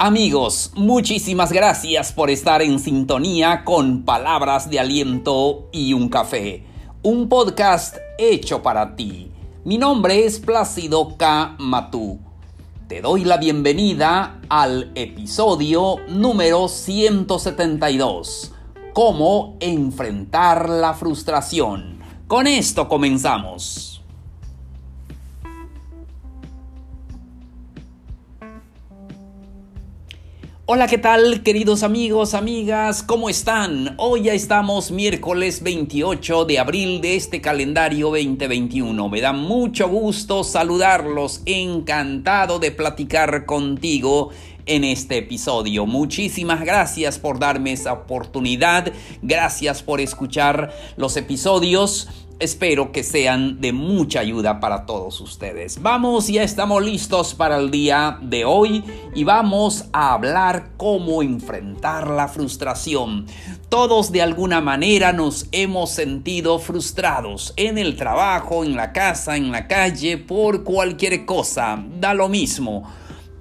Amigos, muchísimas gracias por estar en sintonía con Palabras de Aliento y un Café, un podcast hecho para ti. Mi nombre es Plácido K. Matú. Te doy la bienvenida al episodio número 172, Cómo enfrentar la frustración. Con esto comenzamos. Hola, ¿qué tal queridos amigos, amigas? ¿Cómo están? Hoy ya estamos miércoles 28 de abril de este calendario 2021. Me da mucho gusto saludarlos, encantado de platicar contigo en este episodio. Muchísimas gracias por darme esa oportunidad, gracias por escuchar los episodios espero que sean de mucha ayuda para todos ustedes. Vamos, ya estamos listos para el día de hoy y vamos a hablar cómo enfrentar la frustración. Todos de alguna manera nos hemos sentido frustrados en el trabajo, en la casa, en la calle, por cualquier cosa, da lo mismo.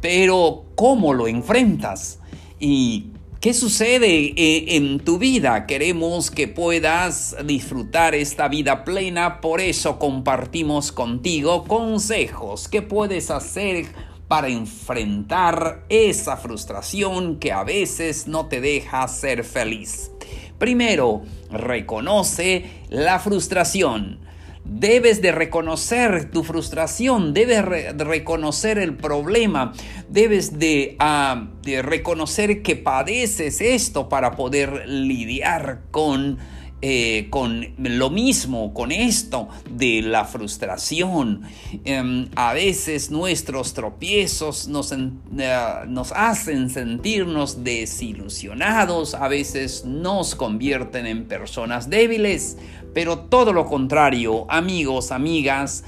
Pero, ¿cómo lo enfrentas? Y ¿Qué sucede eh, en tu vida? Queremos que puedas disfrutar esta vida plena, por eso compartimos contigo consejos que puedes hacer para enfrentar esa frustración que a veces no te deja ser feliz. Primero, reconoce la frustración. Debes de reconocer tu frustración, debes de reconocer el problema, debes de, ah, reconocer que padeces esto para poder lidiar con, eh, con lo mismo, con esto de la frustración. Em, a veces nuestros tropiezos eh, nos hacen sentirnos desilusionados, a veces nos convierten en personas débiles, pero todo lo contrario, amigos, amigas,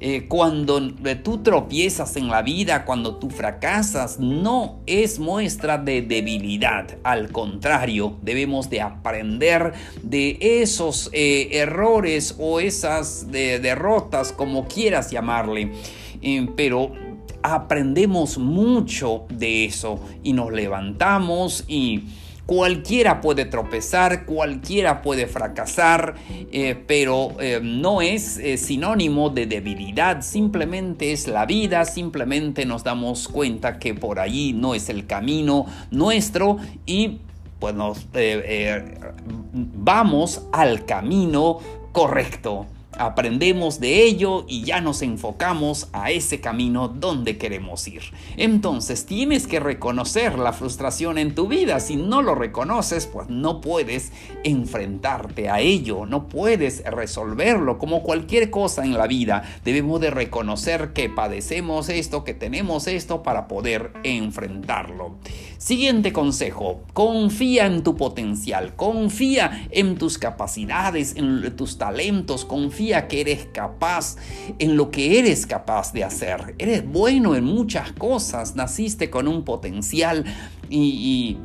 eh, cuando tú tropiezas en la vida, cuando tú fracasas, no es muestra de debilidad. Al contrario, debemos de aprender de esos eh, errores o esas derrotas, como quieras llamarle. Eh, pero aprendemos mucho de eso y nos levantamos y Cualquiera puede tropezar, cualquiera puede fracasar, eh, pero eh, no es eh, sinónimo de debilidad, simplemente es la vida, simplemente nos damos cuenta que por ahí no es el camino nuestro y pues vamos al camino correcto aprendemos de ello y ya nos enfocamos a ese camino donde queremos ir. Entonces tienes que reconocer la frustración en tu vida. Si no lo reconoces, pues no puedes enfrentarte a ello, no puedes resolverlo como cualquier cosa en la vida. Debemos de reconocer que padecemos esto, que tenemos esto para poder enfrentarlo. Siguiente consejo, confía en tu potencial, confía en tus capacidades, en tus talentos, confía que eres capaz en lo que eres capaz de hacer. Eres bueno en muchas cosas, naciste con un potencial y,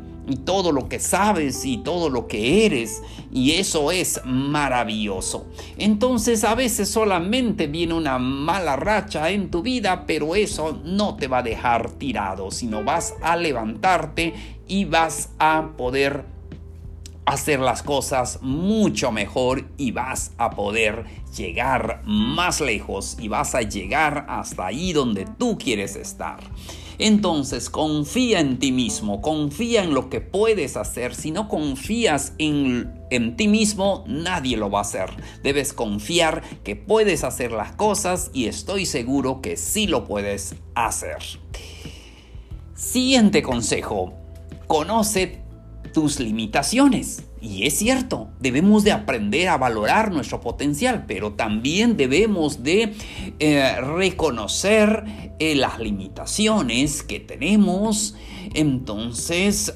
todo lo que sabes y todo lo que eres y eso es maravilloso. Entonces a veces solamente viene una mala racha en tu vida, pero eso no te va a dejar tirado, sino vas a levantarte y vas a poder hacer las cosas mucho mejor y vas a poder llegar más lejos y vas a llegar hasta ahí donde tú quieres estar. Entonces confía en ti mismo, confía en lo que puedes hacer. Si no confías en, en, ti mismo, nadie lo va a hacer. Debes confiar que puedes hacer las cosas y estoy seguro que sí lo puedes hacer. Siguiente consejo. Conoce tus limitaciones. Y es cierto, debemos de aprender a valorar nuestro potencial, pero también debemos de eh, reconocer eh, las limitaciones que tenemos. Entonces,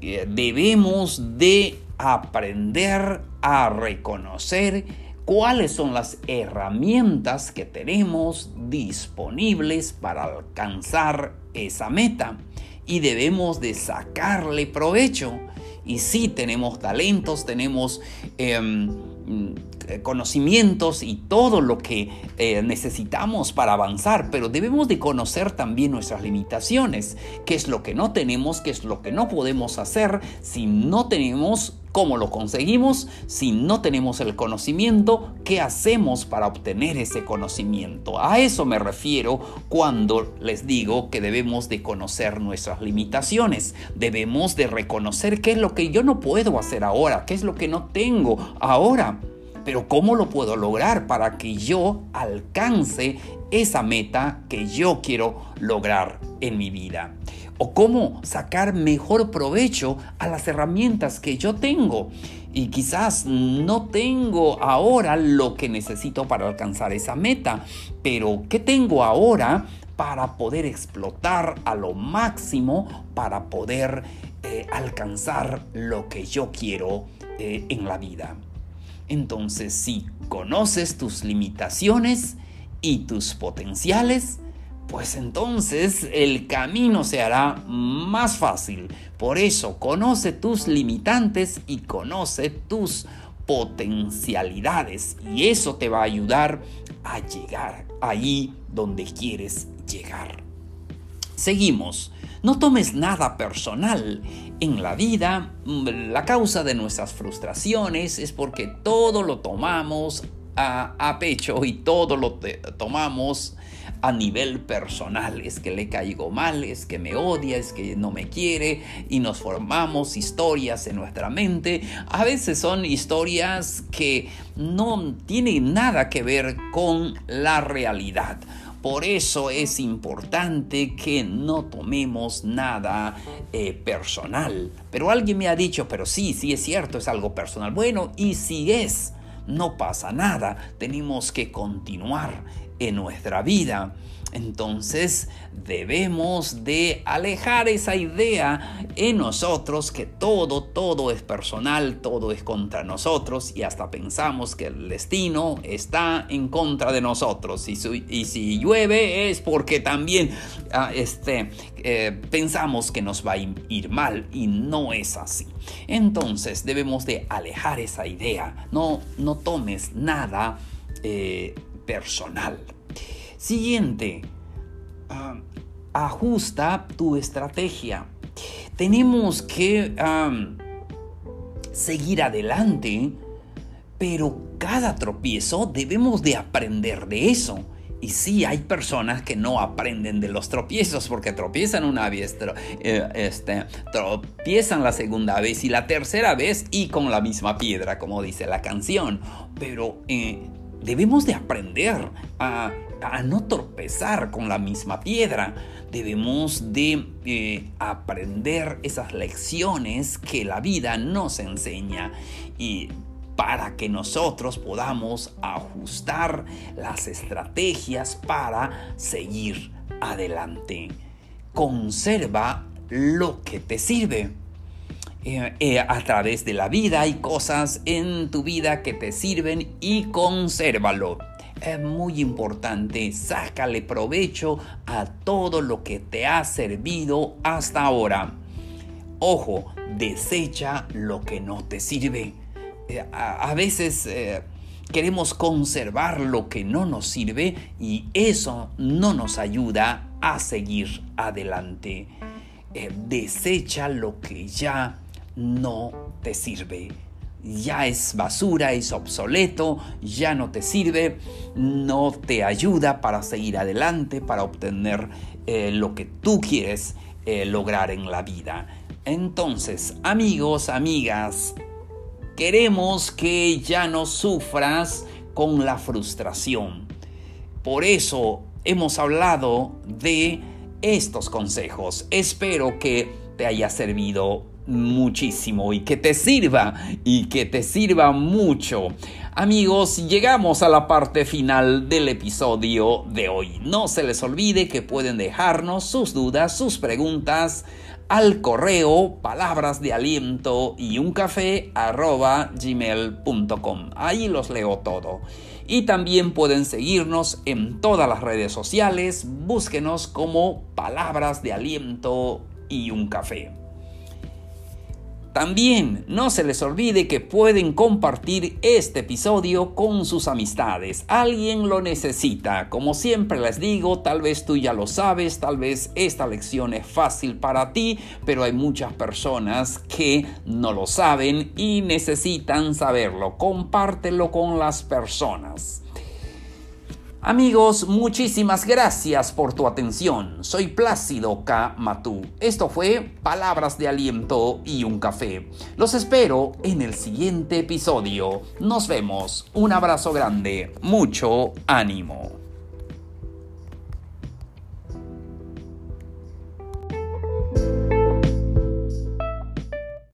eh, debemos de aprender a reconocer cuáles son las herramientas que tenemos disponibles para alcanzar esa meta y debemos de sacarle provecho. Y sí, tenemos talentos, tenemos em, mm, conocimientos y todo lo que eh, necesitamos para avanzar, pero debemos de conocer también nuestras limitaciones, qué es lo que no tenemos, qué es lo que no podemos hacer si no tenemos ¿Cómo lo conseguimos? Si no tenemos el conocimiento, ¿qué hacemos para obtener ese conocimiento? A eso me refiero cuando les digo que debemos de conocer nuestras limitaciones. Debemos de reconocer qué es lo que yo no puedo hacer ahora, qué es lo que no tengo ahora. Pero ¿cómo lo puedo lograr para que yo alcance esa meta que yo quiero lograr en mi vida? o cómo sacar mejor provecho a las herramientas que yo tengo. Y quizás no tengo ahora lo que necesito para alcanzar esa meta, pero ¿qué tengo ahora para poder explotar a lo máximo, para poder eh, alcanzar lo que yo quiero eh, en la vida? Entonces, si conoces tus limitaciones y tus potenciales, pues entonces el camino se hará más fácil. Por eso, conoce tus limitantes y conoce tus potencialidades. Y eso te va a ayudar a llegar ahí donde quieres llegar. Seguimos. No tomes nada personal. En la vida, la causa de nuestras frustraciones es porque todo lo tomamos a, pecho y todo lo tomamos a nivel personal. Es que le caigo mal, es que me odia, es que no me quiere y nos formamos historias en nuestra mente. A veces son historias que no tienen nada que ver con la realidad. Por eso es importante que no tomemos nada eh, personal. Pero alguien me ha dicho, pero sí, sí es cierto, es algo personal. Bueno, y si es, no pasa nada. Tenemos que continuar en nuestra vida. Entonces debemos de alejar esa idea en nosotros que todo, todo es personal, todo es contra nosotros y hasta pensamos que el destino está en contra de nosotros y, si llueve es porque también ah, este, eh, pensamos que nos va a ir mal y no es así. Entonces debemos de alejar esa idea, no, no tomes nada eh, personal. Siguiente, ah, ajusta tu estrategia. Tenemos que seguir adelante, pero cada tropiezo debemos de aprender de eso. Y sí, hay personas que no aprenden de los tropiezos porque tropiezan una vez, eh, este, tropiezan la segunda vez y la tercera vez y con la misma piedra, como dice la canción. Pero eh, debemos de aprender a a no tropezar con la misma piedra. Debemos de eh, aprender esas lecciones que la vida nos enseña y para que nosotros podamos ajustar las estrategias para seguir adelante. Conserva lo que te sirve. Eh, eh, a través de la vida hay cosas en tu vida que te sirven y consérvalo es muy importante, sácale provecho a todo lo que te ha servido hasta ahora. Ojo, desecha lo que no te sirve. Eh, a, veces queremos conservar lo que no nos sirve y eso no nos ayuda a seguir adelante. Desecha lo que ya no te sirve ya es basura, es obsoleto, ya no te sirve, no te ayuda para seguir adelante, para obtener eh, lo que tú quieres eh, lograr en la vida. Entonces, amigos, amigas, queremos que ya no sufras con la frustración. Por eso hemos hablado de estos consejos. Espero que te haya servido muchísimo y que te sirva y que te sirva mucho. Amigos, llegamos a la parte final del episodio de hoy. No se les olvide que pueden dejarnos sus dudas, sus preguntas al correo palabras de aliento y un café arroba gmail.com. Ahí los leo todo. Y también pueden seguirnos en todas las redes sociales. Búsquenos como palabras de aliento y un café. También no se les olvide que pueden compartir este episodio con sus amistades. Alguien lo necesita. Como siempre les digo, tal vez tú ya lo sabes, tal vez esta lección es fácil para ti, pero hay muchas personas que no lo saben y necesitan saberlo. Compártelo con las personas. Amigos, muchísimas gracias por tu atención. Soy Plácido K. Matú. Esto fue Palabras de Aliento y un Café. Los espero en el siguiente episodio. Nos vemos. Un abrazo grande. Mucho ánimo.